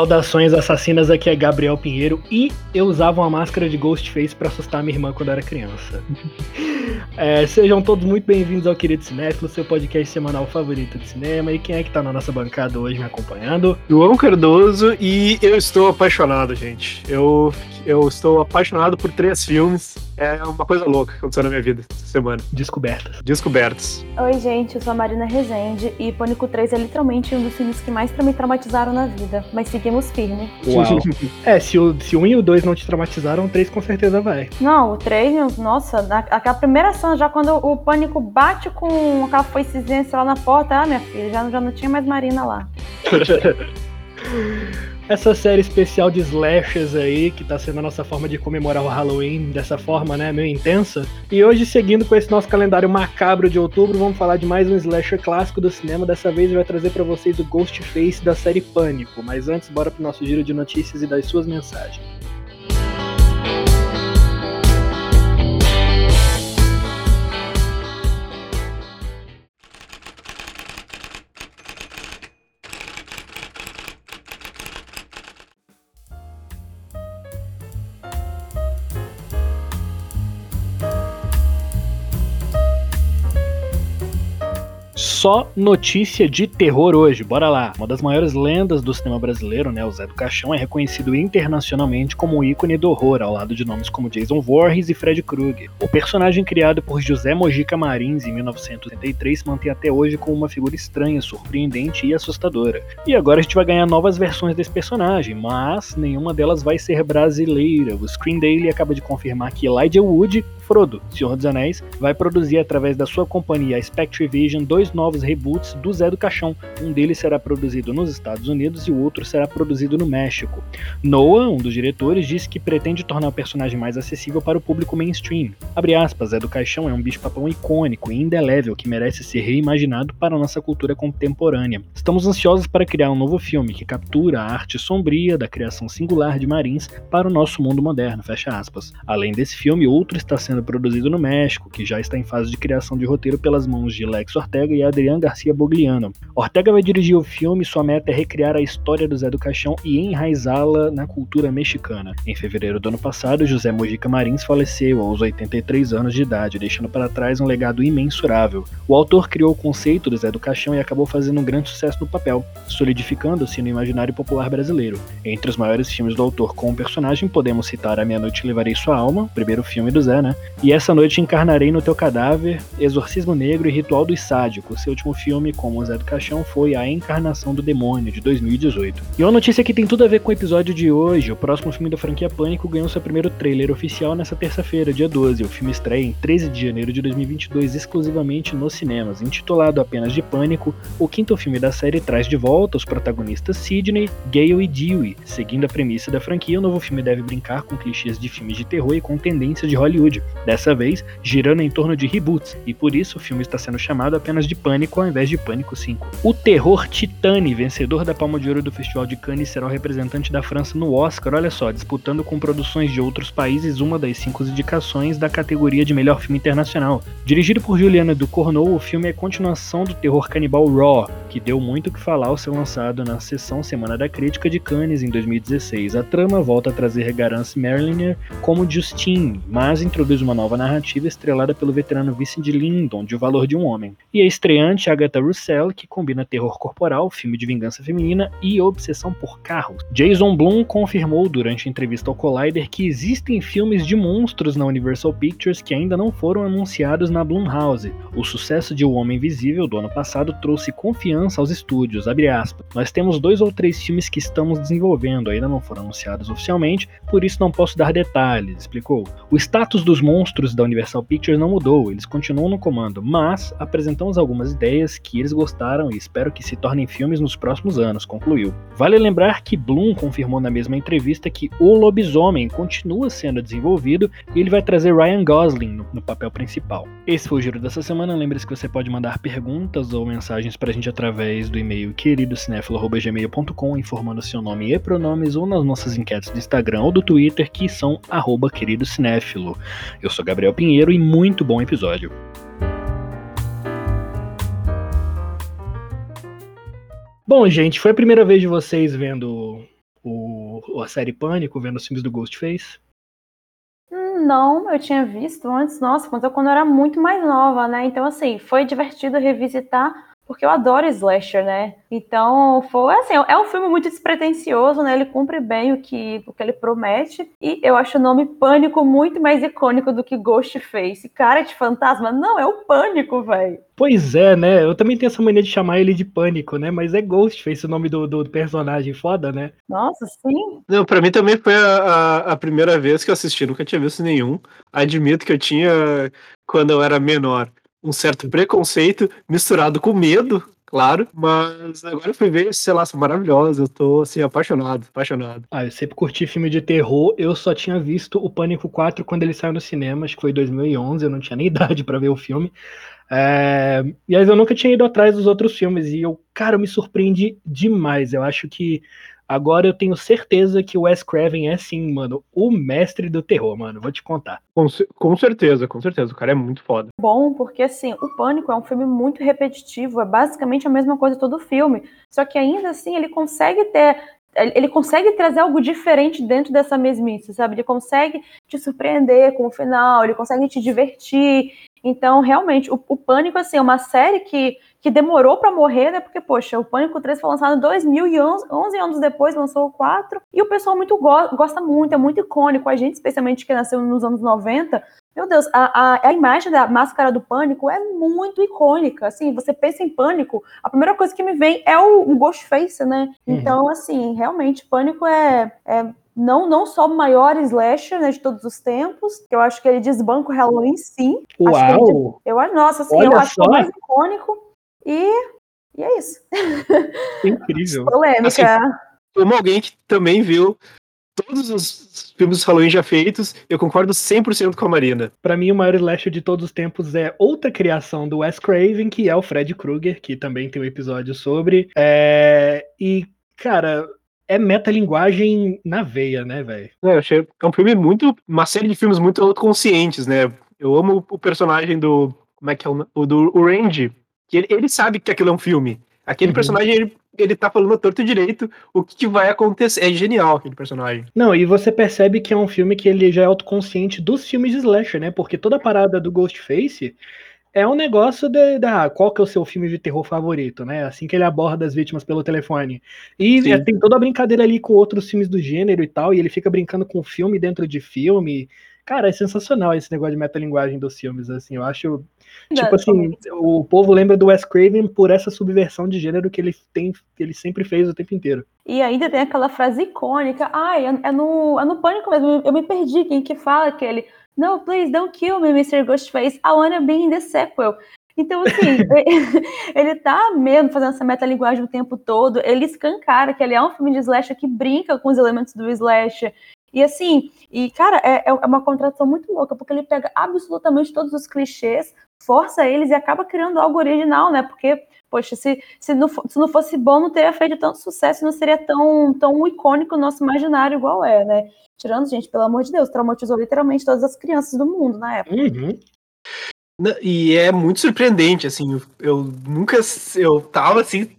Saudações assassinas, aqui é Gabriel Pinheiro e eu usava uma máscara de Ghostface para assustar minha irmã quando era criança. É, sejam todos muito bem-vindos ao Querido Cinéfilo, seu podcast semanal favorito de cinema. E quem é que tá na nossa bancada hoje me acompanhando? João Cardoso e eu estou apaixonado, gente. Eu, eu estou apaixonado por três filmes. É uma coisa louca que aconteceu na minha vida essa semana. Descobertas. Descobertas. Oi, gente, eu sou a Marina Rezende e Pânico 3 é literalmente um dos filmes que mais me traumatizaram na vida. Mas seguimos firme. Uau. é, se o, se o 1 e o 2 não te traumatizaram, o 3 com certeza vai. Não, o 3, nossa, aquela primeira já quando o Pânico bate com aquela foicezinha lá na porta, ah, minha filha, já, já não tinha mais Marina lá. essa série especial de slashers aí, que tá sendo a nossa forma de comemorar o Halloween dessa forma, né, meio intensa. E hoje, seguindo com esse nosso calendário macabro de outubro, vamos falar de mais um slasher clássico do cinema. Dessa vez vai trazer para vocês o Ghostface da série Pânico. Mas antes, bora pro nosso giro de notícias e das suas mensagens. Só notícia de terror hoje. Bora lá. Uma das maiores lendas do cinema brasileiro, né, o Zé do Caixão, é reconhecido internacionalmente como um ícone do horror, ao lado de nomes como Jason Voorhees e Fred Krueger. O personagem criado por José Mojica Marins em 1983 mantém até hoje como uma figura estranha, surpreendente e assustadora. E agora a gente vai ganhar novas versões desse personagem, mas nenhuma delas vai ser brasileira. O Screen Daily acaba de confirmar que Elijah Wood Frodo, Senhor dos Anéis, vai produzir através da sua companhia Spectre Vision dois novos reboots do Zé do Caixão. Um deles será produzido nos Estados Unidos e o outro será produzido no México. Noah, um dos diretores, disse que pretende tornar o personagem mais acessível para o público mainstream. Abre aspas, Zé do Caixão é um bicho-papão icônico e indelével que merece ser reimaginado para a nossa cultura contemporânea. Estamos ansiosos para criar um novo filme que captura a arte sombria da criação singular de Marins para o nosso mundo moderno, fecha aspas. Além desse filme, outro está sendo produzido no México, que já está em fase de criação de roteiro pelas mãos de Lex Ortega e Adrian Garcia Bogliano. Ortega vai dirigir o filme e sua meta é recriar a história do Zé do Caixão e enraizá-la na cultura mexicana. Em fevereiro do ano passado, José Mojica Marins faleceu aos 83 anos de idade, deixando para trás um legado imensurável. O autor criou o conceito do Zé do Caixão e acabou fazendo um grande sucesso no papel, solidificando-se no imaginário popular brasileiro. Entre os maiores filmes do autor com o personagem, podemos citar A Meia Noite Levarei Sua Alma, primeiro filme do Zé, né? E essa noite encarnarei no teu cadáver, Exorcismo Negro e Ritual dos Sádicos. Seu último filme, como Zé do Caixão, foi A Encarnação do Demônio, de 2018. E uma notícia que tem tudo a ver com o episódio de hoje: o próximo filme da franquia Pânico ganhou seu primeiro trailer oficial nessa terça-feira, dia 12. O filme estreia em 13 de janeiro de 2022, exclusivamente nos cinemas. Intitulado apenas de Pânico, o quinto filme da série traz de volta os protagonistas Sidney, Gale e Dewey. Seguindo a premissa da franquia, o novo filme deve brincar com clichês de filmes de terror e com tendências de Hollywood dessa vez girando em torno de reboots, e por isso o filme está sendo chamado apenas de Pânico ao invés de Pânico 5. O terror Titane, vencedor da Palma de Ouro do Festival de Cannes, será o representante da França no Oscar, olha só, disputando com produções de outros países uma das cinco indicações da categoria de melhor filme internacional. Dirigido por Juliana Ducournau, o filme é continuação do terror canibal Raw, que deu muito o que falar ao ser lançado na sessão Semana da Crítica de Cannes em 2016. A trama volta a trazer Garance Merliner como Justine, mas introduz uma uma nova narrativa estrelada pelo veterano Vincent Lindon, de O Valor de um Homem. E a estreante Agatha Russell, que combina terror corporal, filme de vingança feminina e obsessão por carros. Jason Blum confirmou durante a entrevista ao Collider que existem filmes de monstros na Universal Pictures que ainda não foram anunciados na Blumhouse. O sucesso de O Homem Invisível do ano passado trouxe confiança aos estúdios, Nós temos dois ou três filmes que estamos desenvolvendo, ainda não foram anunciados oficialmente, por isso não posso dar detalhes, explicou. O status dos monstros da Universal Pictures não mudou, eles continuam no comando, mas apresentamos algumas ideias que eles gostaram e espero que se tornem filmes nos próximos anos, concluiu. Vale lembrar que Bloom confirmou na mesma entrevista que O Lobisomem continua sendo desenvolvido e ele vai trazer Ryan Gosling no, no papel principal. Esse foi o giro dessa semana, lembre-se que você pode mandar perguntas ou mensagens pra gente através do e-mail queridocinéfilo.gmail.com informando seu nome e pronomes ou nas nossas enquetes do Instagram ou do Twitter que são arroba queridocinéfilo. Eu eu sou Gabriel Pinheiro e muito bom episódio. Bom, gente, foi a primeira vez de vocês vendo o, a série Pânico, vendo os filmes do Ghostface? Não, eu tinha visto antes, nossa, quando eu, quando eu era muito mais nova, né? Então, assim, foi divertido revisitar porque eu adoro slasher, né? Então, foi assim, é um filme muito despretensioso, né? Ele cumpre bem o que, o que ele promete. E eu acho o nome Pânico muito mais icônico do que Ghostface. Cara de fantasma, não, é o Pânico, velho. Pois é, né? Eu também tenho essa mania de chamar ele de Pânico, né? Mas é Ghostface o nome do, do personagem, foda, né? Nossa, sim. Não, pra mim também foi a, a, a primeira vez que eu assisti, nunca tinha visto nenhum. Admito que eu tinha, quando eu era menor, um certo preconceito misturado com medo, claro, mas agora eu fui ver, sei lá, são maravilhosas, eu tô, assim, apaixonado, apaixonado. Ah, eu sempre curti filme de terror, eu só tinha visto o Pânico 4 quando ele saiu no cinema, acho que foi em 2011, eu não tinha nem idade para ver o filme, é... e aí eu nunca tinha ido atrás dos outros filmes, e eu, cara, eu me surpreendi demais, eu acho que Agora eu tenho certeza que o Wes Craven é sim, mano, o mestre do terror, mano. Vou te contar. Com, com, certeza, com certeza. O cara é muito foda. Bom, porque assim, o Pânico é um filme muito repetitivo, é basicamente a mesma coisa todo filme. Só que ainda assim ele consegue ter. Ele consegue trazer algo diferente dentro dessa mesmice, sabe? Ele consegue te surpreender com o final, ele consegue te divertir. Então, realmente, o, o Pânico, assim, é uma série que que demorou para morrer, né? Porque, poxa, o Pânico 3 foi lançado em 2011, 11 anos depois lançou o 4, e o pessoal muito go gosta muito, é muito icônico. A gente, especialmente que nasceu nos anos 90, meu Deus, a, a, a, imagem da máscara do pânico é muito icônica. Assim, você pensa em pânico, a primeira coisa que me vem é o, o Ghostface, né? Uhum. Então, assim, realmente, pânico é, é não, não só o maior slasher né, de todos os tempos, eu acho que ele desbanca o Halloween, sim. Uau! Acho ele, eu, nossa, assim, Olha eu acho que é o mais icônico. E, e é isso. Incrível. Polêmica. Assim, como alguém que também viu todos os filmes do Halloween já feitos, eu concordo 100% com a Marina. Para mim, o maior slasher de todos os tempos é outra criação do Wes Craven, que é o Fred Krueger, que também tem um episódio sobre. É... E, cara, é metalinguagem na veia, né, velho? É, eu achei é um filme muito. Uma série de filmes muito autoconscientes, né? Eu amo o personagem do. Como é que é o, o do o Randy, que ele, ele sabe que aquilo é um filme. Aquele uhum. personagem, ele, ele tá falando torto direito o que, que, vai acontecer. É genial aquele personagem. Não, e você percebe que é um filme que ele já é autoconsciente dos filmes de slasher, né? Porque toda a parada do Ghostface é um negócio da qual que é o seu filme de terror favorito, né? Assim que ele aborda as vítimas pelo telefone. E é, tem toda a brincadeira ali com outros filmes do gênero e tal, e ele fica brincando com filme dentro de filme. Cara, é sensacional esse negócio de metalinguagem dos filmes, assim. Eu acho Tipo assim, o povo lembra do Wes Craven por essa subversão de gênero que ele tem, que ele sempre fez o tempo inteiro. E ainda tem aquela frase icônica, ai, é, é, no, é no pânico mesmo, eu me perdi quem que fala aquele No, please don't kill me, Mr. Ghostface, I wanna be in the sequel. Então, assim, ele tá mesmo fazendo essa metalinguagem o tempo todo, ele escancara que ele é um filme de slasher que brinca com os elementos do slasher, e assim, e cara, é, é uma contradição muito louca, porque ele pega absolutamente todos os clichês, força eles e acaba criando algo original, né? Porque, poxa, se, se, não, se não fosse bom, não teria feito tanto sucesso, não seria tão, tão icônico no nosso imaginário igual é, né? Tirando, gente, pelo amor de Deus, traumatizou literalmente todas as crianças do mundo na época. Uhum. E é muito surpreendente, assim, eu nunca, eu tava assim,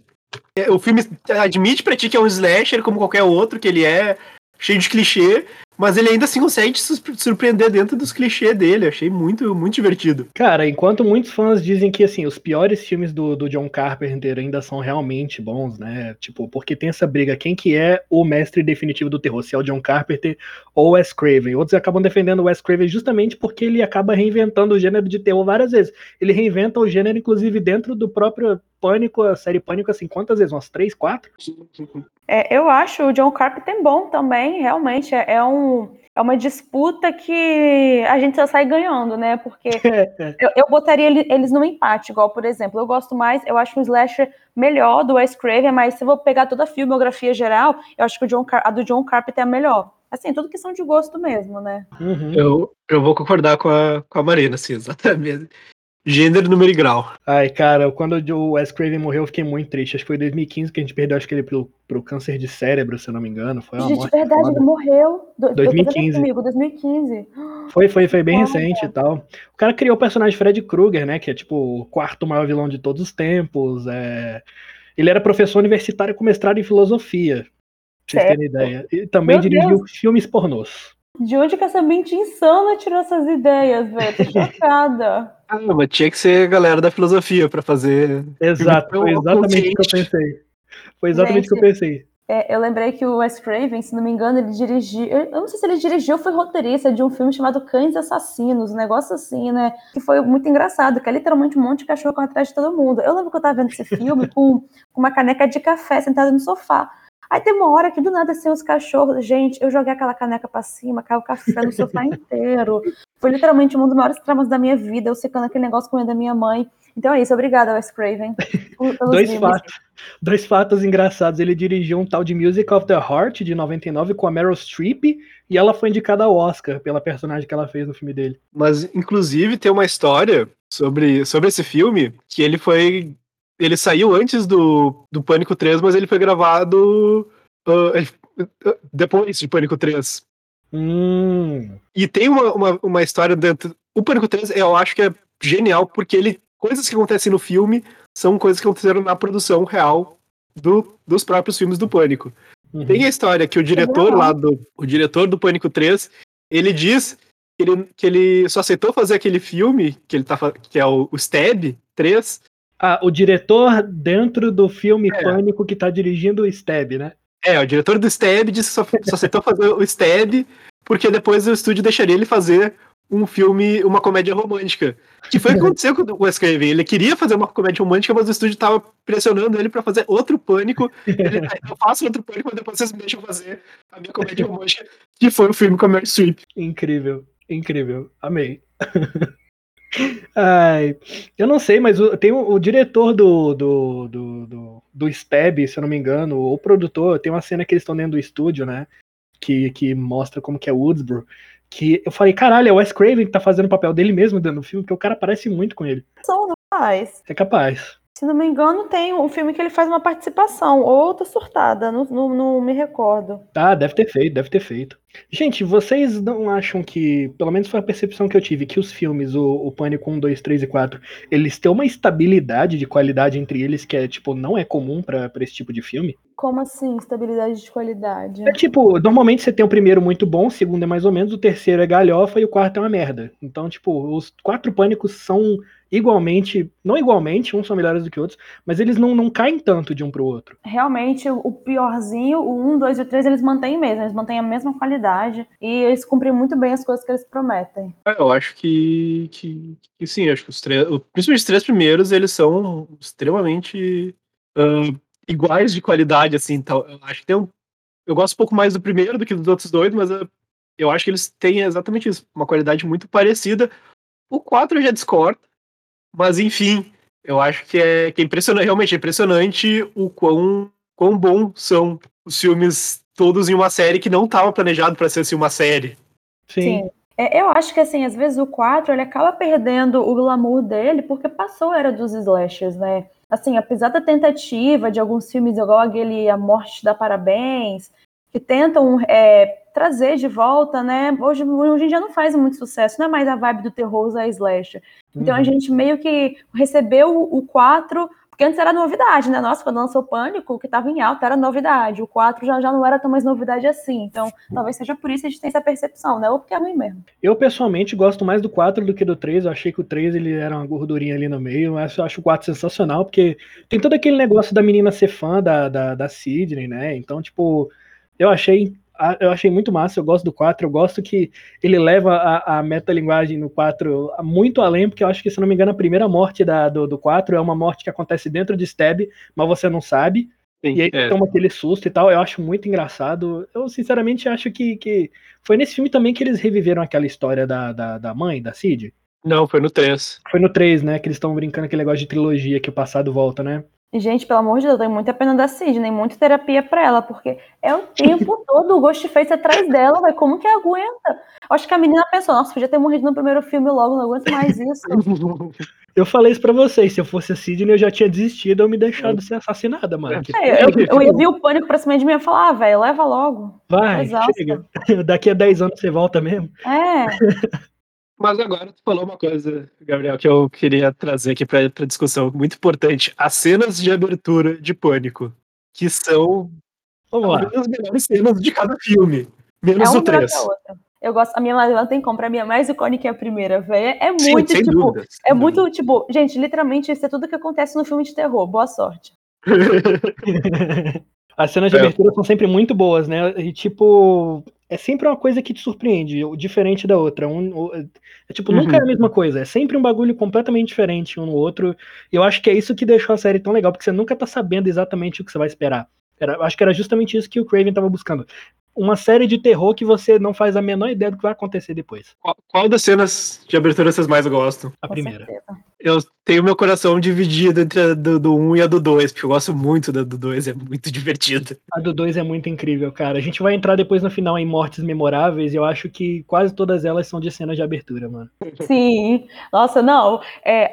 é, o filme admite pra ti que é um slasher como qualquer outro, que ele é cheio de clichê, mas ele ainda assim consegue te surpreender dentro dos clichês dele. Achei muito, muito divertido. Cara, enquanto muitos fãs dizem que assim, os piores filmes do, do John Carpenter ainda são realmente bons, né? Tipo, porque tem essa briga, quem que é o mestre definitivo do terror? Se é o John Carpenter ou o Wes Craven. Outros acabam defendendo o Wes Craven justamente porque ele acaba reinventando o gênero de terror várias vezes. Ele reinventa o gênero, inclusive, dentro do próprio Pânico, a série Pânico, assim, quantas vezes? Umas três, quatro? É, eu acho o John Carpenter bom também, realmente. É, é, um, é uma disputa que a gente só sai ganhando, né? Porque eu, eu botaria eles no empate, igual, por exemplo, eu gosto mais, eu acho um slasher melhor do Wes Craven, mas se eu vou pegar toda a filmografia geral, eu acho que o John, a do John Carpenter é melhor. Assim, tudo questão de gosto mesmo, né? Uhum. Eu, eu vou concordar com a, com a Marina, assim, exatamente. Gênero, número e grau. Ai, cara, quando o Wes Craven morreu, eu fiquei muito triste. Acho que foi em 2015 que a gente perdeu, acho que ele pro, pro câncer de cérebro, se eu não me engano. Foi uma gente, morte verdade, foda. ele morreu. 2015. Comigo, 2015. Foi, foi, foi bem recente e tal. O cara criou o personagem Fred Krueger, né? Que é tipo o quarto maior vilão de todos os tempos. É... Ele era professor universitário com mestrado em filosofia. Pra vocês terem ideia. E também Meu dirigiu Deus. filmes pornôs. De onde que essa mente insana tirou essas ideias, velho? Tô chocada. Ah, mas tinha que ser a galera da filosofia pra fazer. Exato, foi Filme exatamente o que eu pensei. Foi exatamente o que eu pensei. É, eu lembrei que o Wes Craven, se não me engano, ele dirigiu. Eu não sei se ele dirigiu ou foi roteirista de um filme chamado Cães Assassinos, um negócio assim, né? Que foi muito engraçado, que é literalmente um monte de cachorro atrás de todo mundo. Eu lembro que eu tava vendo esse filme com, com uma caneca de café sentada no sofá. Aí tem uma hora que do nada assim os cachorros. Gente, eu joguei aquela caneca pra cima, caiu café no sofá inteiro. Foi literalmente um dos maiores traumas da minha vida, eu secando aquele negócio comendo da minha mãe. Então é isso, obrigada, Wes Craven. Dois fatos, dois fatos engraçados. Ele dirigiu um tal de Music of the Heart, de 99, com a Meryl Streep, e ela foi indicada ao Oscar pela personagem que ela fez no filme dele. Mas, inclusive, tem uma história sobre, sobre esse filme que ele foi. Ele saiu antes do, do Pânico 3, mas ele foi gravado ah, depois de Pânico 3. Hum, E tem uma, uma, uma história dentro. O Pânico 3, eu acho que é genial, porque ele. Coisas que acontecem no filme são coisas que aconteceram na produção real do, dos próprios filmes do Pânico. uhum. Tem a história que o diretor legal. lá do. O diretor do Pânico 3, ele diz que ele, que ele só aceitou fazer aquele filme, que ele tá que é o, o Stab 3. Ah, o diretor dentro do filme É. Pânico que tá dirigindo o Stab, né? É, o diretor do Stab disse que só, só aceitou fazer o Stab, porque depois o estúdio deixaria ele fazer um filme, uma comédia romântica. Que foi o que aconteceu com o Wes Craven. Ele queria fazer uma comédia romântica, mas o estúdio tava pressionando ele pra fazer outro pânico. Ele, "Ah, eu faço outro pânico, mas depois vocês me deixam fazer a minha comédia romântica, que foi o filme com a Meryl Streep. Incrível, incrível. Amei. Ai, eu não sei, mas o- tem o, o diretor do, do, do, do, do Stab, se eu não me engano, ou o produtor, tem uma cena que eles estão dentro do estúdio, né? Que, que mostra como que é Woodsboro. Que eu falei, caralho, é o Wes Craven que tá fazendo o papel dele mesmo dentro do filme, porque o cara parece muito com ele. São, não faz. É capaz. Se não me engano, tem um filme que ele faz uma participação, ou surtada, não, não, não me recordo. Ah, deve ter feito, deve ter feito. Gente, vocês não acham que, pelo menos foi a percepção que eu tive, que os filmes, o, o Pânico 1, 2, 3 e 4, eles têm uma estabilidade de qualidade entre eles que é, tipo, não é comum pra esse tipo de filme? Como assim, estabilidade de qualidade? É tipo, normalmente você tem o primeiro muito bom, o segundo é mais ou menos, o terceiro é galhofa e o quarto é uma merda. Então, tipo, os quatro Pânicos são igualmente, não igualmente, uns são melhores do que outros, mas eles não, não caem tanto de um pro outro. Realmente, o o piorzinho, o 1, 2 e o 3, eles mantêm mesmo, eles mantêm a mesma qualidade e eles cumprem muito bem as coisas que eles prometem. É, Eu acho que, que, que sim, acho que os três, principalmente os três primeiros, eles são extremamente ah, iguais de qualidade, assim, então, eu acho que tem um, eu gosto um pouco mais do primeiro do que dos outros dois, mas ah, eu acho que eles têm exatamente isso, uma qualidade muito parecida. O 4 eu já discordo, mas enfim, eu acho que é, que é impressionante, realmente é impressionante o quão, quão bom são os filmes todos em uma série que não estava planejado para ser assim, uma série. Sim. É, eu acho que, assim, às vezes o 4, ele acaba perdendo o glamour dele porque passou a era dos slashers, né? Assim, apesar da tentativa de alguns filmes igual aquele A Morte dá Parabéns, que tentam é, trazer de volta, né? Hoje, hoje em dia não faz muito sucesso, não é mais a vibe do terror usar slasher. Então a Uhum. gente meio que recebeu o 4, porque antes era novidade, né? Nossa, quando lançou Pânico, o que tava em alta era novidade. O 4 já, já não era tão mais novidade assim. Então, talvez seja por isso que a gente tem essa percepção, né? Ou porque é ruim mesmo. Eu pessoalmente gosto mais do 4 do que do 3. Eu achei que o 3 ele era uma gordurinha ali no meio, mas eu acho o 4 sensacional, porque tem todo aquele negócio da menina ser fã da, da, da Sidney, né? Então, tipo, eu achei. A- Eu achei muito massa, eu gosto do 4, eu gosto que ele leva a, a metalinguagem no 4 muito além, porque eu acho que, se não me engano, a primeira morte da, do, do 4 é uma morte que acontece dentro de Stab, mas você não sabe. Sim, E aí é. toma aquele susto e tal, eu acho muito engraçado. Eu, sinceramente, acho que, que foi nesse filme também que eles reviveram aquela história da, da, da mãe, da Cid. Não, foi no 3. Foi no 3, né? Que eles estão brincando aquele negócio de trilogia que o passado volta, né? Gente, pelo amor de Deus, eu tenho muita pena da Sidney, muita terapia pra ela, porque é o tempo todo o Ghostface atrás dela, velho. Como que aguenta? Eu Acho que a menina pensou, nossa, podia ter morrido no primeiro filme logo, não aguento mais isso. Eu falei isso pra vocês, se eu fosse a Sidney, eu já tinha desistido ou me deixado ser assassinada, mano. Que- É, eu, eu ia vir o pânico pra cima de mim e ia falar, ah, velho, leva logo. Vai, Exausta. chega. Daqui a 10 anos você volta mesmo. É, Mas agora tu falou uma coisa, Gabriel, que eu queria trazer aqui pra discussão, muito importante. As cenas de abertura de Pânico, que são as melhores cenas de cada filme. Menos É o uma melhor 3. que a outra. Eu gosto, a minha não tem como, pra mim é mais icônica que a primeira, velho. É Sim, muito, sem tipo, dúvida. é muito, tipo, gente, literalmente isso é tudo que acontece no filme de terror. Boa sorte. As cenas de É. abertura são sempre muito boas, né? E tipo, é sempre uma coisa que te surpreende, o- diferente da outra. Um, o- é, tipo, nunca é a Uhum. mesma coisa. É sempre um bagulho completamente diferente um no outro. E eu acho que é isso que deixou a série tão legal, porque você nunca tá sabendo exatamente o que você vai esperar. Era, eu acho que era justamente isso que o Craven tava buscando. Uma série de terror que você não faz a menor ideia do que vai acontecer depois. qual, qual das cenas de abertura vocês mais gostam? A Com primeira. Eu tenho meu coração dividido entre a do, do 1 e a do 2, porque eu gosto muito da do 2, é muito divertido. A do 2 é muito incrível, cara. A gente vai entrar depois no final em mortes memoráveis e eu acho que quase todas elas são de cenas de abertura, mano. Sim. Nossa, não. É,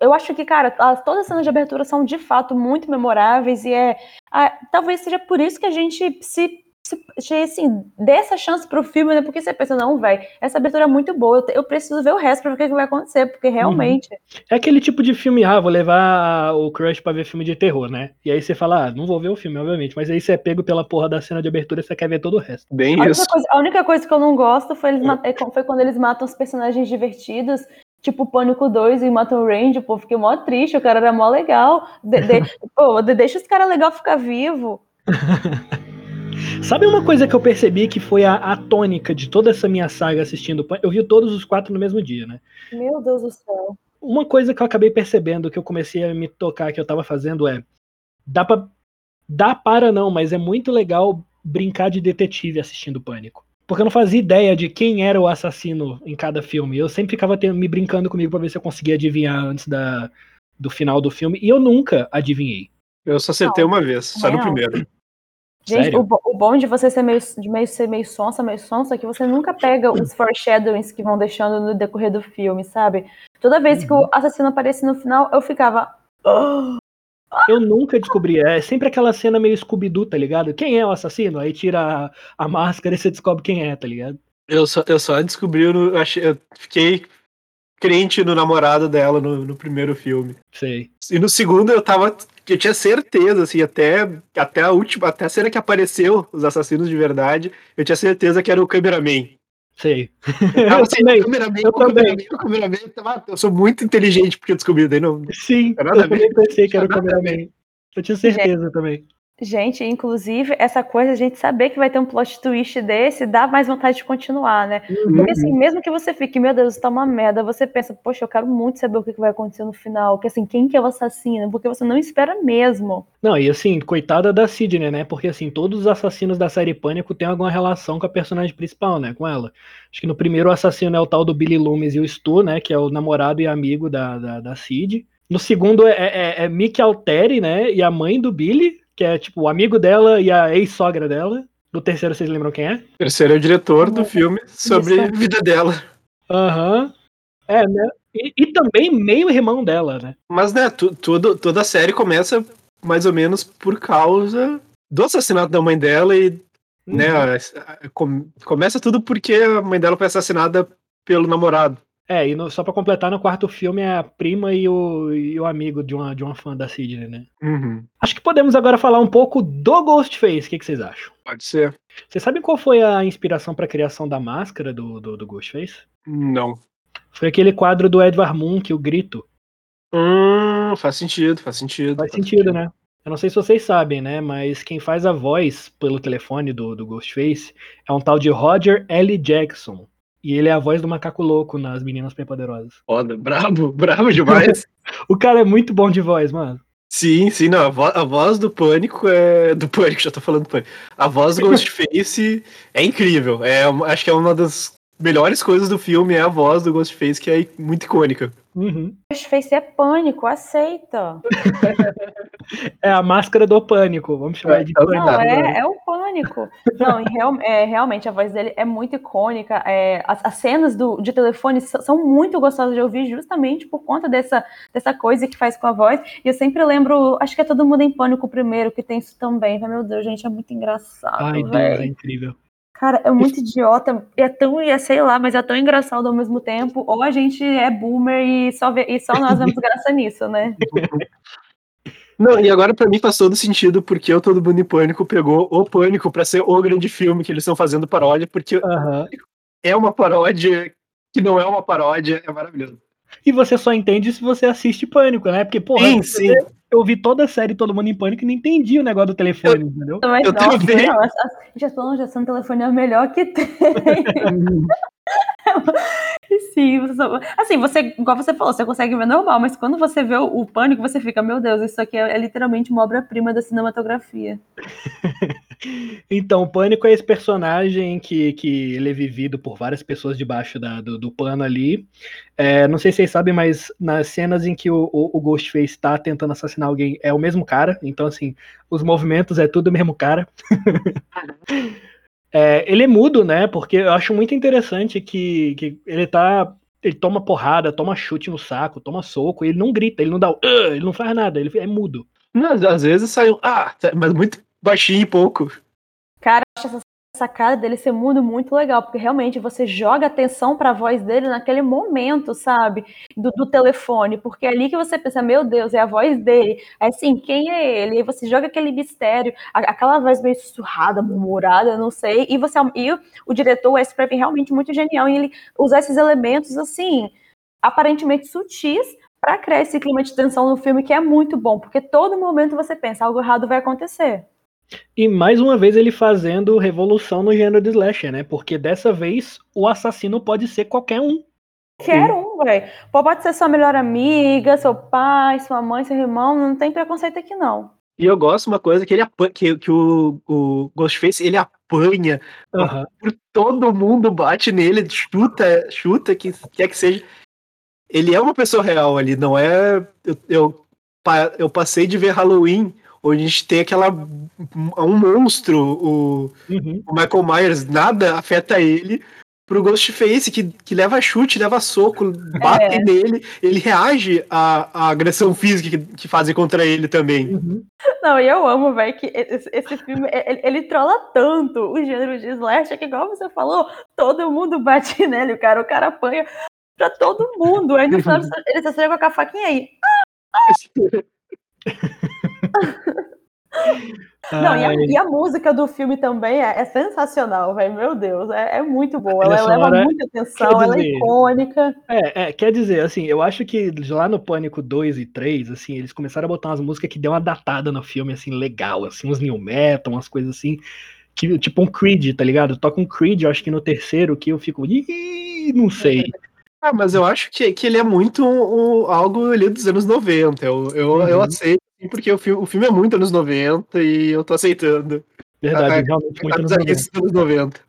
eu acho que, cara, as- todas as cenas de abertura são de fato muito memoráveis e é. ah, talvez seja por isso que a gente se. Assim, dê essa chance pro filme, né? Porque você pensa, não, velho, essa abertura é muito boa, eu, te- eu preciso ver o resto pra ver o que, que vai acontecer, porque realmente. É aquele tipo de filme, ah, vou levar o crush pra ver filme de terror, né? E aí você fala, ah, não vou ver o filme, obviamente. Mas aí você é pego pela porra da cena de abertura e você quer ver todo o resto. Bem A isso. única, coisa, a única coisa que eu não gosto foi, eles é co- foi quando eles matam os personagens divertidos, tipo Pânico 2 e matam o Randy, pô, fiquei mó triste, o cara era mó legal. De- de- pô, de- deixa esse cara legal ficar vivo. Sabe uma coisa que eu percebi que foi a, a tônica de toda essa minha saga assistindo? Eu vi todos os quatro no mesmo dia, né? Meu Deus do céu. Uma coisa que eu acabei percebendo, que eu comecei a me tocar que eu tava fazendo é. Dá pra. Dá para não, mas é muito legal brincar de detetive assistindo Pânico. Porque eu não fazia ideia de quem era o assassino em cada filme. Eu sempre ficava tendo- me brincando comigo pra ver se eu conseguia adivinhar antes da, do final do filme. E eu nunca adivinhei. Eu só acertei uma vez, só no primeiro. Gente, o, o bom de você ser meio, de meio, ser meio sonsa, meio sonsa, é que você nunca pega os foreshadowings que vão deixando no decorrer do filme, sabe? Toda vez que o assassino aparecia no final, eu ficava. "Ah". Eu nunca descobri. É sempre aquela cena meio Scooby-Doo, tá ligado? Quem é o assassino? Aí tira a, a máscara e você descobre quem é, tá ligado? Eu só, eu só descobri, no, achei, eu fiquei crente no namorado dela no, no primeiro filme. Sei. E no segundo eu tava. Eu tinha certeza, assim, até, até a última, até a cena que apareceu os assassinos de verdade, eu tinha certeza que era o cameraman. Sei. Eu tava Eu assim, também, cameraman, eu cameraman, também. o cameraman. eu tava- Eu sou muito inteligente porque eu descobri, daí não. Sim, eu também pensei que era o cameraman. Eu tinha certeza também. Gente, inclusive, essa coisa, a gente saber que vai ter um plot twist desse, dá mais vontade de continuar, né? Porque assim, mesmo que você fique, meu Deus, tá uma merda, você pensa, poxa, eu quero muito saber o que vai acontecer no final. Que assim, quem que é o assassino? Porque você não espera mesmo. Não, e assim, coitada da Sidney, né? Porque assim, todos os assassinos da série Pânico têm alguma relação com a personagem principal, né? Com ela. Acho que no primeiro o assassino é o tal do Billy Loomis e o Stu, né? Que é o namorado e amigo da, da, da Sid. No segundo é, é, é Mickey Alteri, né? E a mãe do Billy, que é tipo o amigo dela e a ex-sogra dela. No terceiro, vocês lembram quem é? O terceiro é o diretor do filme sobre a vida dela. Aham. É, né? E, e também meio irmão dela, né? Mas, né, tu, tudo, toda a série começa mais ou menos por causa do assassinato da mãe dela e, né, Uhum. a- a- com- começa tudo porque a mãe dela foi assassinada pelo namorado. É, e no- só pra completar, no quarto filme é a prima e o, e o amigo de uma, de uma fã da Sidney, né? Acho que podemos agora falar um pouco do Ghostface. O que, que vocês acham? Pode ser. Vocês sabem qual foi a inspiração pra criação da máscara do, do, do Ghostface? Não. Foi aquele quadro do Edvard Munch, o Grito. Hum, faz sentido, faz sentido. Faz sentido, né? Eu não sei se vocês sabem, né? Mas quem faz a voz pelo telefone do, do Ghostface é um tal de Roger L. Jackson. E ele é a voz do macaco louco nas Meninas Superpoderosas. Foda, brabo, brabo demais. O cara é muito bom de voz, mano. sim, sim, não, a, vo- a voz do Pânico é... Do Pânico, já tô falando do Pânico. A voz do Ghostface é incrível. É, acho que é uma das melhores coisas do filme, é a voz do Ghostface, que é muito icônica. Uhum. Ghostface é pânico, aceita. É a máscara do pânico, vamos chamar de então pânico. Não, é, é o pânico. Não, real- é, realmente a voz dele é muito icônica. é, as, as cenas do, de telefone são muito gostosas de ouvir, justamente por conta dessa, dessa coisa que faz com a voz. E eu sempre lembro, acho que é Todo Mundo em Pânico primeiro, que tem isso também. Meu Deus, gente, é muito engraçado. Ai, Deus, é incrível. Cara, é muito idiota. É tão, é, sei lá, mas é tão engraçado ao mesmo tempo. Ou a gente é boomer e só, vê, e só nós vemos graça nisso, né? Não, e agora pra mim faz todo sentido porque o Todo Mundo em Pânico pegou o Pânico pra ser o grande filme que eles estão fazendo paródia, porque Aham. é uma paródia que não é uma paródia, é maravilhoso. E você só entende se você assiste Pânico, né? Porque, porra, Sim, você- sim. Eu vi toda a série Todo Mundo em Pânico e não entendi o negócio do telefone, entendeu? Mas, Eu nossa, também. não, essa- já estou já no telefone é o melhor que tem. Sim, você só- assim, você, igual você falou, você consegue ver normal, mas quando você vê o, o pânico, você fica, meu Deus, isso aqui é, é literalmente uma obra-prima da cinematografia. Então, o Pânico é esse personagem que, que ele é vivido por várias pessoas debaixo da- do, do pano ali. É, não sei se vocês sabem, mas nas cenas em que o, o, o Ghostface tá tentando assassinar alguém, é o mesmo cara. Então, assim, os movimentos é tudo o mesmo cara. É, ele é mudo, né? Porque eu acho muito interessante que, que ele tá. Ele toma porrada, toma chute no saco, toma soco, ele não grita, ele não dá. "Ah", ele não faz nada, ele é mudo. Não, às vezes sai um. Ah, mas muito baixinho e pouco. Cara, acho essa sacada dele ser mudo muito legal, porque realmente você joga atenção pra voz dele naquele momento, sabe? Do, do telefone, porque é ali que você pensa, meu Deus, é a voz dele. Aí assim, quem é ele? E você joga aquele mistério, a- aquela voz meio sussurrada, murmurada, não sei, e você e o, o diretor Wes Craven realmente muito genial em ele usar esses elementos assim, aparentemente sutis pra criar esse clima de tensão no filme que é muito bom, porque todo momento você pensa, algo errado vai acontecer. E mais uma vez ele fazendo revolução no gênero de slasher, né? Porque dessa vez o assassino pode ser qualquer um. Quero um, velho. Pode ser sua melhor amiga, seu pai, sua mãe, seu irmão, não tem preconceito aqui, não. E eu gosto uma coisa que ele que, que o, o Ghostface ele apanha Aham. por todo mundo bate nele, chuta, chuta, que quer que seja. Ele é uma pessoa real ali, não é. Eu, eu, eu passei de ver Halloween, onde a gente tem aquela. um monstro, o, Uhum. o Michael Myers, nada afeta ele. Pro Ghostface, que, que leva chute, leva soco, bate É. nele, ele reage à, à agressão física que, que fazem contra ele também. Uhum. Não, e eu amo, velho, que esse, esse filme, ele, ele trola tanto o gênero de slasher, que igual você falou, todo mundo bate nele, o cara, o cara apanha pra todo mundo. Aí no final ele só chega com a faquinha aí. Não, e a, e a música do filme também é, é sensacional, velho. Meu Deus, é, é muito boa. Ela leva muita atenção, quer ela é dizer, icônica. É, é, quer dizer, assim, eu acho que lá no Pânico 2 e 3, assim, eles começaram a botar umas músicas que deu uma datada no filme, assim, legal, assim, uns new metal, umas coisas assim, que, tipo um Creed, tá ligado? Toca um Creed, eu acho que no terceiro, que eu fico, "Ih, não sei. Ah, mas eu acho que, que ele é muito um- um- algo ali dos anos 90. Eu, eu, eu Uhum. aceito, sim, porque o filme, o filme é muito anos 90 e eu tô aceitando. Verdade, realmente muito a nos 90. bizarrice dos anos 90.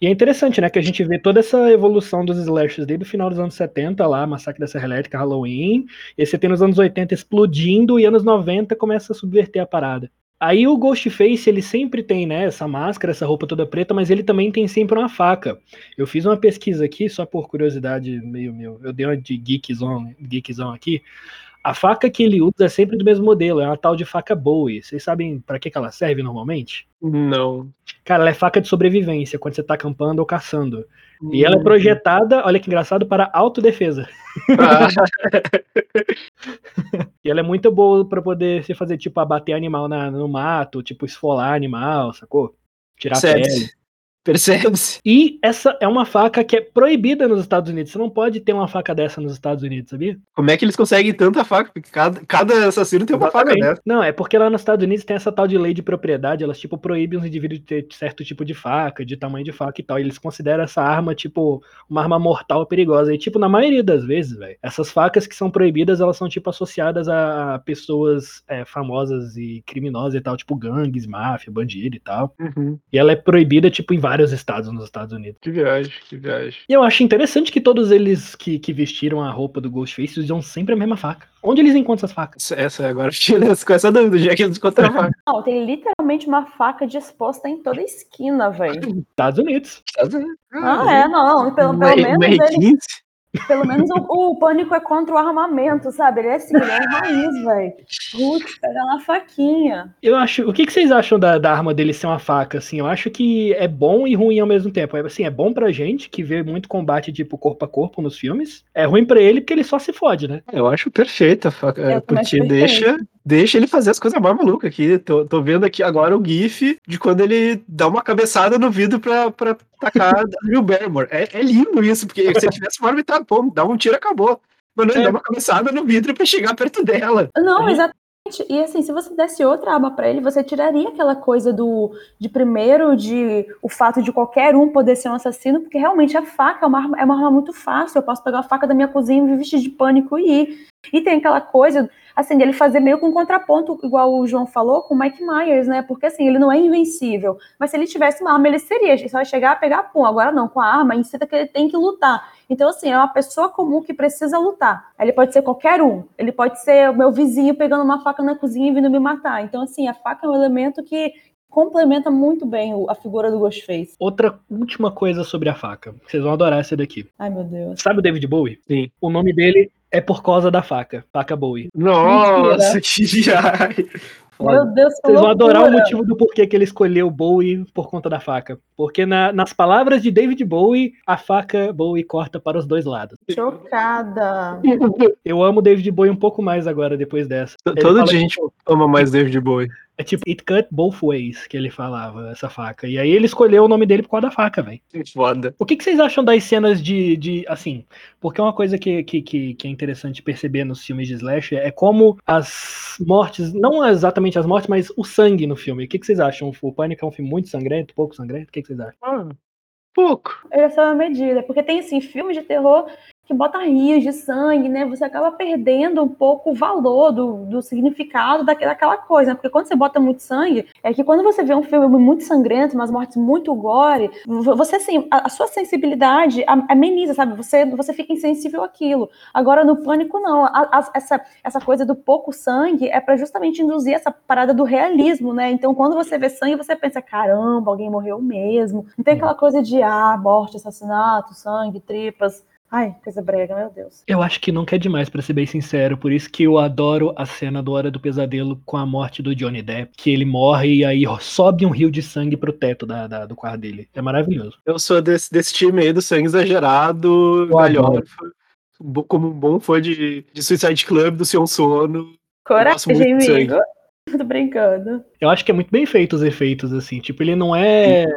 E é interessante, né, que a gente vê toda essa evolução dos slashers desde o final dos anos 70 lá, Massacre da Serra Elétrica, Halloween, e você tem nos anos 80 explodindo e anos 90 começa a subverter a parada. Aí o Ghostface, ele sempre tem, né, essa máscara, essa roupa toda preta, mas ele também tem sempre uma faca. Eu fiz uma pesquisa aqui, só por curiosidade meio meu, eu dei uma de geekzão, geekzão aqui. A faca que ele usa é sempre do mesmo modelo, é uma tal de faca Bowie. Vocês sabem pra que que ela serve normalmente? Não. Cara, ela é faca de sobrevivência, quando você tá acampando ou caçando. E ela é projetada, olha que engraçado, para autodefesa. Ah, E ela é muito boa pra poder se fazer, tipo, abater animal na- no mato, tipo, esfolar animal, sacou? Tirar a pele. Percebe-se. E essa é uma faca que é proibida nos Estados Unidos. Você não pode ter uma faca dessa nos Estados Unidos, sabia? Como é que eles conseguem tanta faca? Porque cada, cada assassino tem uma faca Exatamente. dessa. Não, é porque lá nos Estados Unidos tem essa tal de lei de propriedade, elas, tipo, proíbem os indivíduos de ter certo tipo de faca, de tamanho de faca e tal. E eles consideram essa arma, tipo, uma arma mortal perigosa. E, tipo, na maioria das vezes, velho, essas facas que são proibidas, elas são, tipo, associadas a pessoas é, famosas e criminosas e tal, tipo gangues, máfia, bandido e tal. Uhum. E ela é proibida, tipo, em vários estados nos Estados Unidos. Que viagem, que viagem. E eu acho interessante que todos eles que, que vestiram a roupa do Ghostface usam sempre a mesma faca. Onde eles encontram essas facas? Essa, essa agora tira com essa dúvida, já que eles encontram a faca. Não, tem literalmente uma faca disposta em toda esquina, velho. Estados Unidos. Ah, é, não, pelo, pelo menos uma ele, R15? Pelo menos o, o, pânico é contra o armamento, sabe? Ele é assim, ele é raiz, velho. Putz, pega na faquinha. Eu acho. O que, que vocês acham da, da, arma dele ser uma faca? Assim, eu acho que é bom e ruim ao mesmo tempo. É, assim, é bom pra gente que vê muito combate, tipo, corpo a corpo nos filmes. É ruim pra ele porque ele só se fode, né? Eu acho perfeita a faca. Eu porque deixa, deixa ele fazer as coisas mais malucas aqui. Tô, tô vendo aqui agora o GIF de quando ele dá uma cabeçada no vidro pra, pra tacar Drew Barrymore. É, é lindo isso, porque se ele tivesse uma arma, pô, dá um tiro acabou. Mano, ele é. dá uma cabeçada no vidro pra chegar perto dela. Não, é. exatamente. E assim, se você desse outra arma para ele, você tiraria aquela coisa do de primeiro de o fato de qualquer um poder ser um assassino, porque realmente a faca é uma arma, é uma arma muito fácil. Eu posso pegar a faca da minha cozinha e me vestir de pânico e ir. E tem aquela coisa assim, ele fazer meio com um contraponto, igual o João falou, com o Mike Myers, né? Porque assim, ele não é invencível. Mas se ele tivesse uma arma, ele seria. Ele só vai chegar a pegar pum. Agora não, com a arma, incita que ele tem que lutar. Então, assim, é uma pessoa comum que precisa lutar. Ele pode ser qualquer um. Ele pode ser o meu vizinho pegando uma faca na cozinha e vindo me matar. Então, assim, a faca é um elemento que complementa muito bem a figura do Ghostface. Outra última coisa sobre a faca. Vocês vão adorar essa daqui. Ai, meu Deus. Sabe o David Bowie? Sim. O nome dele é por causa da faca. Faca Bowie. Nossa, que. Meu Deus, Vocês vão adorar o motivo do porquê que ele escolheu Bowie por conta da faca. Porque na, nas palavras de David Bowie, a faca Bowie corta para os dois lados. Chocada. Eu amo David Bowie um pouco mais agora, depois dessa. Todo dia a gente ama mais David Bowie. É tipo, it cut both ways, que ele falava, essa faca. E aí ele escolheu o nome dele por causa da faca, velho. Foda. O que, que, vocês acham das cenas de, de assim, porque uma coisa que, que, que, é interessante perceber nos filmes de slasher é como as mortes, não exatamente as mortes, mas o sangue no filme. O que, que vocês acham? O Pânico é um filme muito sangrento, pouco sangrento? O que, que vocês acham? Ah, pouco. Essa é uma medida, porque tem, assim, filmes de terror que bota rios de sangue, né? Você acaba perdendo um pouco o valor do, do significado daquela coisa, né? Porque quando você bota muito sangue, é que quando você vê um filme muito sangrento, umas mortes muito gore, você assim, a, a sua sensibilidade ameniza, sabe? Você, você fica insensível àquilo. Agora no pânico não. A, a, essa, essa coisa do pouco sangue é para justamente induzir essa parada do realismo, né? Então quando você vê sangue, você pensa, caramba, alguém morreu mesmo. Não tem aquela coisa de ah, morte, assassinato, sangue, tripas. Ai, coisa brega, meu Deus. Eu acho que nunca é demais, para ser bem sincero. Por isso que eu adoro a cena do Hora do Pesadelo com a morte do Johnny Depp. Que ele morre e aí sobe um rio de sangue pro teto da, da do quarto dele. É maravilhoso. Eu sou desse, desse time aí do sangue exagerado, galhofa. Como um bom fã de, de Suicide Club, do Seu Sono. Coragem, amigo. Tô brincando. Eu acho que é muito bem feito os efeitos, assim. Tipo, ele não é Sim.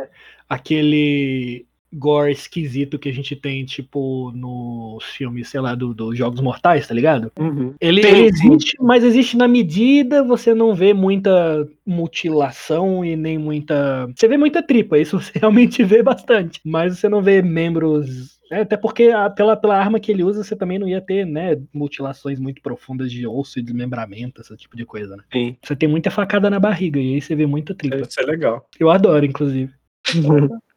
aquele gore esquisito que a gente tem, tipo, nos filmes, sei lá, dos do Jogos Mortais, tá ligado? Uhum. Ele, ele, existe, mas existe na medida, você não vê muita mutilação e nem muita. Você vê muita tripa, isso você realmente vê bastante. Mas você não vê membros. É, até porque a, pela, pela arma que ele usa, você também não ia ter, né, mutilações muito profundas de osso e desmembramento, esse tipo de coisa, né? Sim. Você tem muita facada na barriga e aí você vê muita tripa. Isso é legal. Eu adoro, inclusive.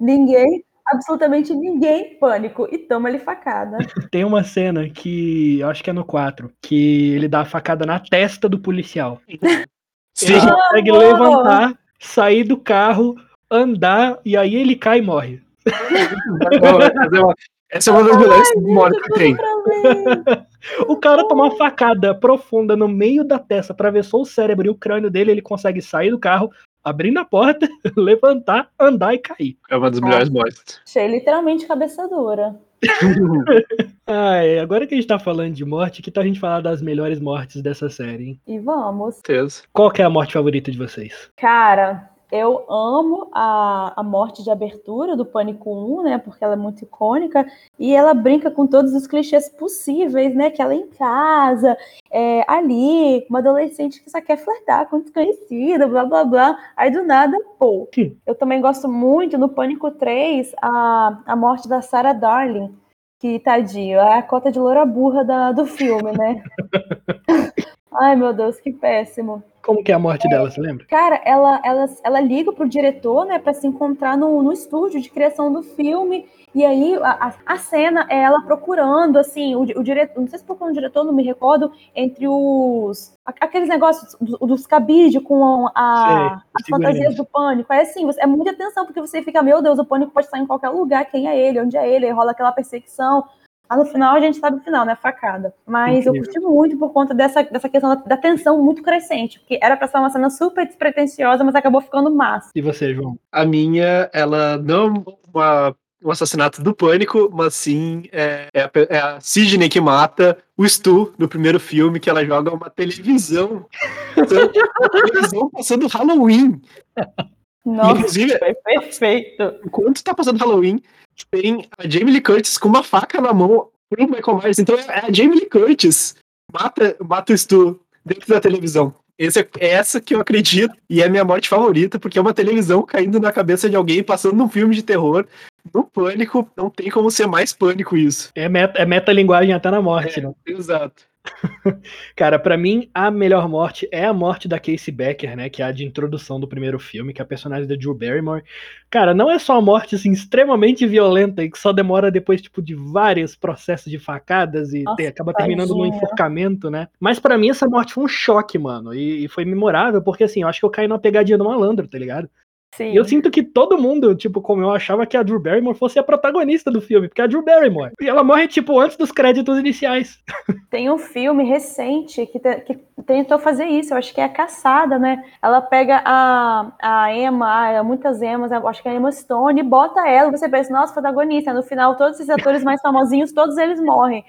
Ninguém, absolutamente ninguém, pânico, e toma ele facada. Tem uma cena que, eu acho que é no 4, que ele dá a facada na testa do policial. Sim. Ele consegue ah, levantar, sair do carro, andar, e aí ele cai e morre. Essa é uma das melhores memórias que tem. o cara toma uma facada profunda no meio da testa, atravessou o cérebro e o crânio dele, ele consegue sair do carro, abrindo a porta, levantar, andar e cair. É uma das melhores mortes. Achei literalmente cabeça dura. Ai, agora que a gente tá falando de morte, que tal a gente falar das melhores mortes dessa série, hein? E vamos. Certeza. Qual que é a morte favorita de vocês? Cara, eu amo a, a morte de abertura do Pânico 1, né? Porque ela é muito icônica e ela brinca com todos os clichês possíveis, né? Que ela é em casa, é, ali, uma adolescente que só quer flertar com desconhecido, blá blá blá. Aí do nada, pô. Eu também gosto muito no Pânico 3 a, a morte da Sarah Darling. Que tadinho, é a cota de loura burra da, do filme, né? Ai, meu Deus, que péssimo. Como que é a morte é, dela, você lembra? Cara, ela, ela, ela liga pro diretor, né, para se encontrar no, no estúdio de criação do filme. E aí a, a cena é ela procurando, assim, o, o diretor, não sei se procurando o diretor, não me recordo, entre os. aqueles negócios dos, dos cabide com a, as fantasias do pânico. É assim, é muita atenção, porque você fica, meu Deus, o pânico pode estar em qualquer lugar, quem é ele, onde é ele, aí rola aquela perseguição. Ah, no final a gente sabe o final, né? Facada. Mas Incrível. eu curti muito por conta dessa, dessa questão da, da tensão muito crescente, porque era pra ser uma cena super despretensiosa, mas acabou ficando massa. E você, João? A minha, ela não uma o assassinato do pânico, mas sim é, é, a, é, a, Sidney que mata o Stu no primeiro filme, que ela joga uma televisão. uma televisão passando Halloween. Nossa, Inclusive, foi perfeito. Enquanto tá passando Halloween, tem a Jamie Lee Curtis com uma faca na mão pro Michael Myers. Então é a Jamie Lee Curtis mata, mata o Stu dentro da televisão. Esse é, é essa que eu acredito e é minha morte favorita, porque é uma televisão caindo na cabeça de alguém passando num filme de terror. No pânico, não tem como ser mais pânico isso. É, meta, é metalinguagem até na morte, é, né? Exato. Cara, para mim, a melhor morte é a morte da Casey Becker, né? Que é a de introdução do primeiro filme, que é a personagem da Drew Barrymore. Cara, não é só uma morte, assim, extremamente violenta e que só demora depois, tipo, de vários processos de facadas e Nossa, acaba terminando no enforcamento, né? Mas para mim, essa morte foi um choque, mano. E, e, foi memorável, porque, assim, eu acho que eu caí numa pegadinha do malandro, tá ligado? Sim. E eu sinto que todo mundo, tipo, como eu achava que a Drew Barrymore fosse a protagonista do filme, porque é a Drew Barrymore. E ela morre, tipo, antes dos créditos iniciais. Tem um filme recente que, te, que tentou fazer isso, eu acho que é a Caçada, né? Ela pega a, a Emma, muitas Emmas, acho que é a Emma Stone, e bota ela, você pensa, nossa, protagonista. No final, todos esses atores mais famosinhos, todos eles morrem.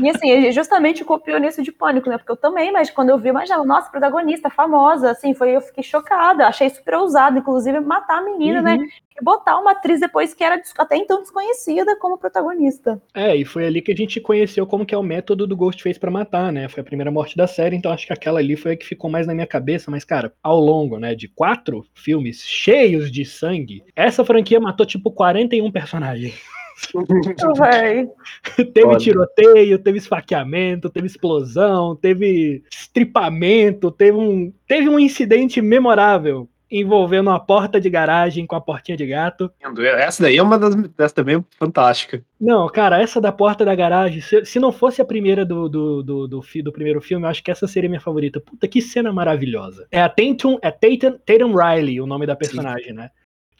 e assim, justamente copiou nisso de pânico, né? Porque eu também, mas quando eu vi, imaginava, nossa, protagonista, famosa, assim, foi, eu fiquei chocada, achei super ousado inclusive, matar a menina, né? uhum. né? E botar uma atriz depois que era até então desconhecida como protagonista. É, e foi ali que a gente conheceu como que é o método do Ghostface para matar, né? Foi a primeira morte da série, então acho que aquela ali foi a que ficou mais na minha cabeça, mas, cara, ao longo, né, de quatro filmes cheios de sangue, essa franquia matou, tipo, 41 personagens. teve Olha. tiroteio, teve esfaqueamento, teve explosão, teve estripamento, teve um, teve um incidente memorável envolvendo uma porta de garagem com a portinha de gato. Essa daí é uma das dessa também fantástica. Não, cara, essa da porta da garagem, se, se não fosse a primeira do, do, do, do, do, primeiro filme, eu acho que essa seria minha favorita. Puta, que cena maravilhosa. É a Tatum, é Tatum, Tatum Riley, o nome da personagem, Sim. né?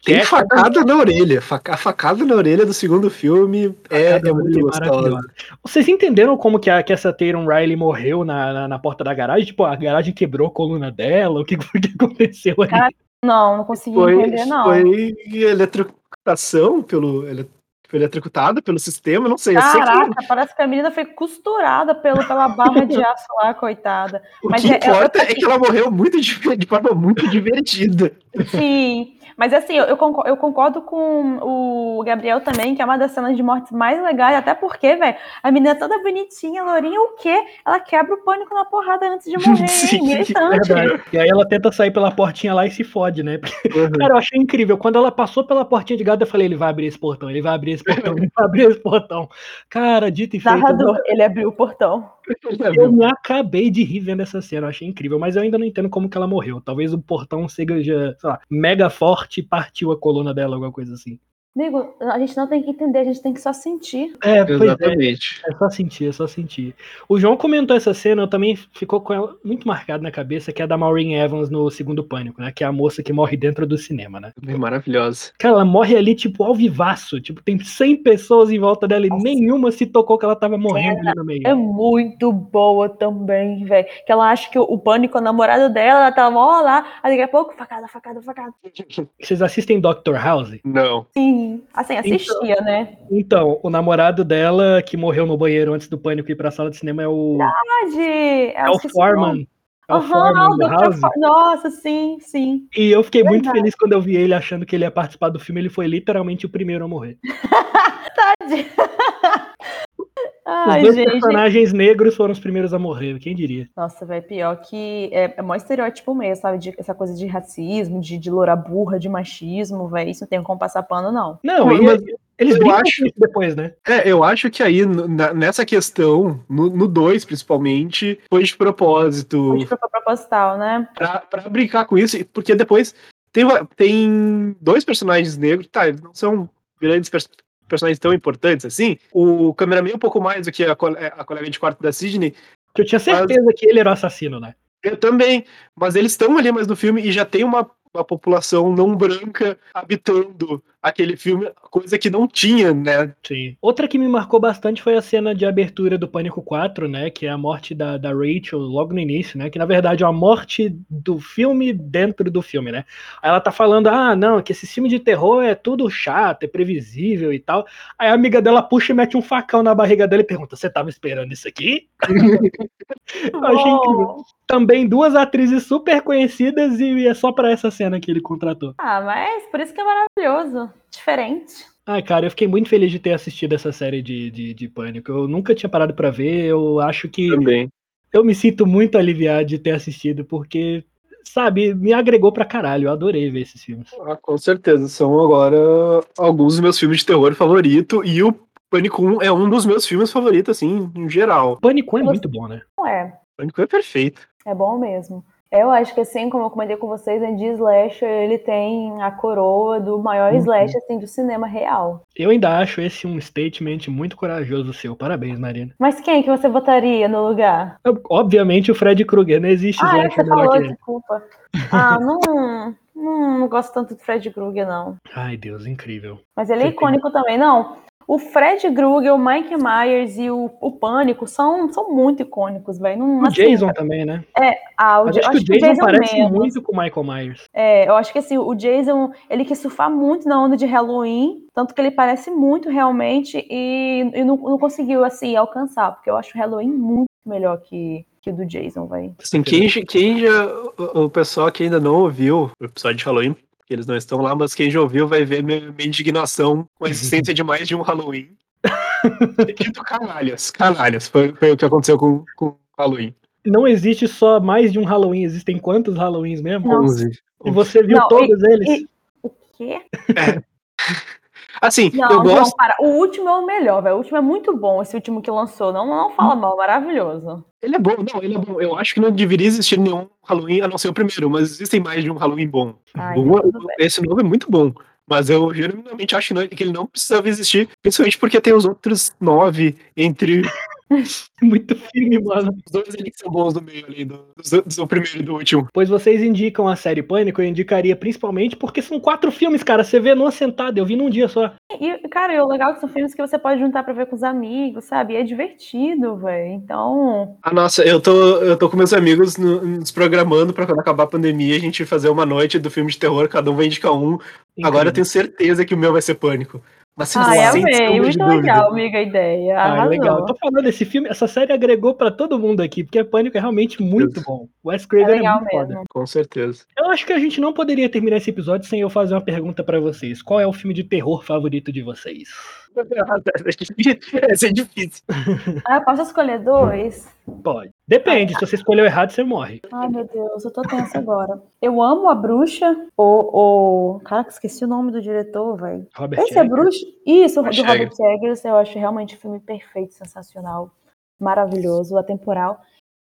Tem é facada na orelha. A facada na orelha do segundo filme é, é muito gostosa. Vocês entenderam como que, a, que essa Tatum Riley morreu na, na, na, porta da garagem? Tipo, a garagem quebrou a coluna dela? O que, que aconteceu ali? Cara, não, não consegui foi, entender, não. Foi eletrocutação pelo. Ele, foi eletrocutada pelo sistema, não sei. Caraca, que... parece que a menina foi costurada pelo, pela barra de aço lá, coitada. O Mas que é, importa é, é que ela morreu muito de, de forma muito divertida. Sim. Mas assim, eu, eu, concordo, com o Gabriel também, que é uma das cenas de mortes mais legais, até porque, velho, a menina toda bonitinha, lourinha, o quê? Ela quebra o pânico na porrada antes de morrer, Sim, Verdade. E aí ela tenta sair pela portinha lá e se fode, né? Porque, uhum. Cara, eu achei incrível. Quando ela passou pela portinha de gato, eu falei, ele vai abrir esse portão, ele vai abrir esse portão, ele vai abrir esse portão. Cara, dito e feito. Narrador, ele abriu o portão. Eu me acabei de rir vendo essa cena, eu achei incrível, mas eu ainda não entendo como que ela morreu. Talvez o portão seja, sei lá, mega forte e partiu a coluna dela, alguma coisa assim. Amigo, a gente não tem que entender, a gente tem que só sentir. É, pois Exatamente. É, é só sentir, é só sentir. O João comentou essa cena, eu também ficou com ela muito marcado na cabeça, que é a da Maureen Evans no segundo Pânico, né? Que é a moça que morre dentro do cinema, né? É maravilhosa. Cara, ela morre ali, tipo, ao vivaço. Tipo, tem 100 pessoas em volta dela e Nossa. nenhuma se tocou que ela tava morrendo ali no meio. É muito boa também, velho. Que ela acha que o, Pânico é o namorado dela, ela tava, ó lá, aí daqui a pouco, facada, facada, facada. Vocês assistem Doctor House? Não. Sim. Assim, assistia, então, né? Então, o namorado dela, que morreu no banheiro antes do pânico ir pra sala de cinema, é o. Verdade! É, o Foreman. É o uhum, Foreman do House. Nossa, sim, sim. E eu fiquei Verdade. muito feliz quando eu vi ele achando que ele ia participar do filme. Ele foi literalmente o primeiro a morrer. Tadinho. Ai, os dois gente. personagens negros foram os primeiros a morrer, quem diria? Nossa, velho, pior que é, é mó estereótipo mesmo, sabe? De, essa coisa de racismo, de, de loura burra, de machismo, velho. Isso não tem como passar pano, não. Não, mas, eles eu acho depois, né? É, eu acho que aí, na, nessa questão, no 2 principalmente, foi de propósito. Foi de proposital, né? Pra, pra brincar com isso, porque depois tem, tem dois personagens negros, tá, eles não são grandes personagens tão importantes assim. O cameraman é um pouco mais do que a, a colega de quarto da Sidney. Eu tinha certeza mas... que ele era o assassino, né? Eu também, mas eles estão ali mais no filme e já tem uma, uma população não branca habitando aquele filme, coisa que não tinha, né? Sim. Outra que me marcou bastante foi a cena de abertura do Pânico 4, né? Que é a morte da, da Rachel logo no início, né? Que na verdade é uma morte do filme dentro do filme, né? Aí ela tá falando, ah, não, que esse filme de terror é tudo chato, é previsível e tal. Aí a amiga dela puxa e mete um facão na barriga dela e pergunta: Você tava esperando isso aqui? Eu achei incrível. Também duas atrizes super conhecidas e é só pra essa cena que ele contratou. Ah, mas por isso que é maravilhoso. Diferente. Ah, cara, eu fiquei muito feliz de ter assistido essa série de, de, de Pânico. Eu nunca tinha parado pra ver. Eu acho que Também. eu me sinto muito aliviado de ter assistido, porque, sabe, me agregou pra caralho. Eu adorei ver esses filmes. Ah, com certeza. São agora alguns dos meus filmes de terror favorito e o Pânico 1 é um dos meus filmes favoritos, assim, em geral. Pânico é muito bom, né? Não é. Pânico é perfeito. É bom mesmo. Eu acho que assim, como eu comentei com vocês, de slasher, ele tem a coroa do maior Uhum. slasher assim, do cinema real. Eu ainda acho esse um statement muito corajoso seu. Parabéns, Marina. Mas quem que você votaria no lugar? Eu- Obviamente o Fred Krueger, não existe Ah, é slasher você melhor falou, ele. desculpa. Ah, não, não, não gosto tanto do Fred Krueger, não. Ai, Deus, incrível. Mas ele é Você tem- icônico também, não. O Fred Krueger, o Mike Myers e o, o Pânico são, são muito icônicos, velho. Não- O assim, Jason também, né? ah, o Mas Ja- acho que o Jason parece menos. muito com o Michael Myers. É, eu acho que assim, o Jason, ele quis surfar muito na onda de Halloween, tanto que ele parece muito realmente e, e não, não conseguiu, assim, alcançar, porque eu acho o Halloween muito melhor que, que o do Jason, velho. Assim, quem, quem já. O, o pessoal que ainda não ouviu o episódio de Halloween, eles não estão lá, mas quem já ouviu vai ver minha, minha indignação com a existência de mais de um Halloween. Dito canalhas, canalhas. Foi, foi o que aconteceu com, com Halloween. Não existe só mais de um Halloween, existem quantos Halloweens mesmo? 11. E você viu Não, todos eles? e- O quê? Assim, Não, eu não, gosto. para. O último é o melhor, velho. O último é muito bom, esse último que lançou. Não, não fala mal, maravilhoso. Ele é bom, não, ele é bom. Eu acho que não deveria existir nenhum Halloween a não ser o primeiro, mas existem mais de um Halloween bom. Ai, Bom, esse novo é muito bom. Mas eu genuinamente acho que, não- que ele não precisava existir, principalmente porque tem os outros nove entre Muito filme, mano. os dois ali que são bons no meio ali, do, do, do primeiro e do último. Pois vocês indicam a série Pânico, eu indicaria principalmente porque são quatro filmes, cara. Você vê numa sentada, eu vi num dia só. E, cara, e o legal é que são filmes que você pode juntar pra ver com os amigos, sabe? E é divertido, velho. Então, Ah, nossa, eu tô, eu tô com meus amigos no- nos programando pra quando acabar a pandemia a gente fazer uma noite do filme de terror, cada um vai indicar um. Agora eu tenho certeza que o meu vai ser Pânico. Mas ai, amei. Muito legal, amiga, a ideia. Ah, legal. Eu tô falando desse filme, essa série agregou pra todo mundo aqui, porque Pânico é realmente muito Isso. bom. O Wes É Craven é, legal muito foda. mesmo. Com certeza. Eu acho que a gente não poderia terminar esse episódio sem eu fazer uma pergunta pra vocês. Qual é o filme de terror favorito de vocês? Essa é difícil. Ah, eu posso escolher dois? Pode. Depende, se você escolheu errado, você morre. Ai, meu Deus, eu tô tensa agora. Eu amo a bruxa, o. o... Caraca, esqueci o nome do diretor, velho. Robert Esse é bruxa? Isso, do Robert Robert Eggers. Eu acho realmente um filme perfeito, sensacional, maravilhoso, atemporal.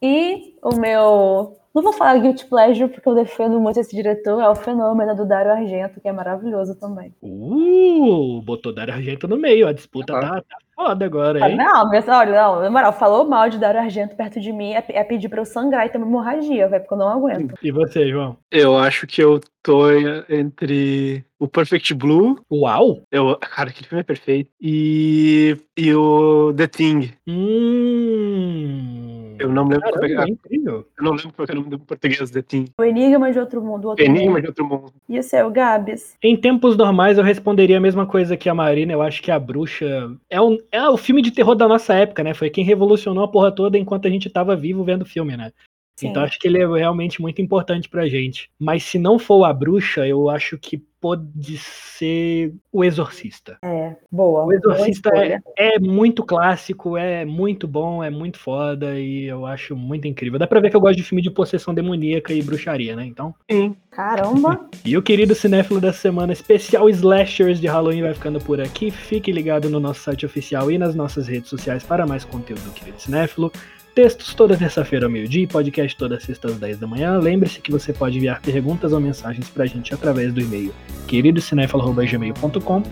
E o meu. Não vou falar Guilty Pleasure, porque eu defendo muito esse diretor, é o Fenômeno do Dario Argento, que é maravilhoso também. Uh, botou Dario Argento no meio. A disputa Ah. tá, tá foda agora, Ah, hein? Não, mas olha, não, na moral, falou mal de Dario Argento perto de mim é, é pedir pra eu sangrar e ter uma hemorragia, velho, porque eu não aguento. E você, João? Eu acho que eu tô entre o Perfect Blue. Uau! Eu, cara, aquele filme é perfeito. E, e o The Thing. Hum. Eu não lembro como é que- Caramba, é incrível. eu não lembro qual é o nome do português, The Thing. O Enigma de Outro Mundo, outro Enigma mundo. de Outro Mundo. E o seu, Gabs? Em tempos normais, eu responderia a mesma coisa que a Marina. Eu acho que a bruxa é, um, é o filme de terror da nossa época, né? Foi quem revolucionou a porra toda enquanto a gente tava vivo vendo o filme, né? Sim. Então acho que ele é realmente muito importante pra gente. Mas se não for a bruxa, eu acho que pode ser o Exorcista. É, boa. O Exorcista boa é, é muito clássico, é muito bom, é muito foda e eu acho muito incrível. Dá pra ver que eu gosto de filme de possessão demoníaca e bruxaria, né? Então. Sim. Caramba. E o querido cinéfilo da semana especial Slashers de Halloween vai ficando por aqui. Fique ligado no nosso site oficial e nas nossas redes sociais para mais conteúdo do querido cinéfilo. Textos toda terça-feira ao meio-dia e podcast toda sexta às 10 da manhã. Lembre-se que você pode enviar perguntas ou mensagens pra gente através do e-mail queridocinéfilo.gmail.com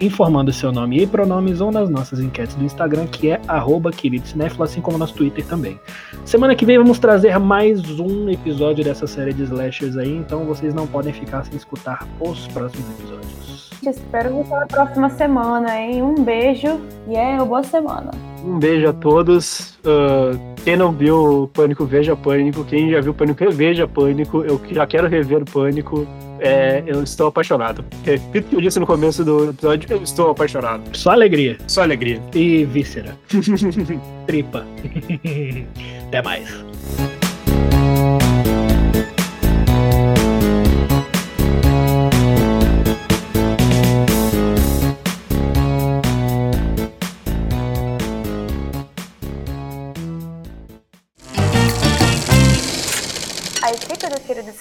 informando seu nome e pronomes ou nas nossas enquetes do Instagram, que é arroba assim como nosso Twitter também. Semana que vem vamos trazer mais um episódio dessa série de slashers aí, então vocês não podem ficar sem escutar os próximos episódios. Espero você na próxima semana, hein? Um beijo e é uma boa semana. Um beijo a todos. Uh, quem não viu o Pânico, veja Pânico. Quem já viu Pânico, reveja Pânico. Eu já quero rever Pânico. É, eu estou apaixonado. Repito o que eu disse no começo do episódio, eu estou apaixonado. Só alegria. Só alegria. E víscera. Tripa. Até mais.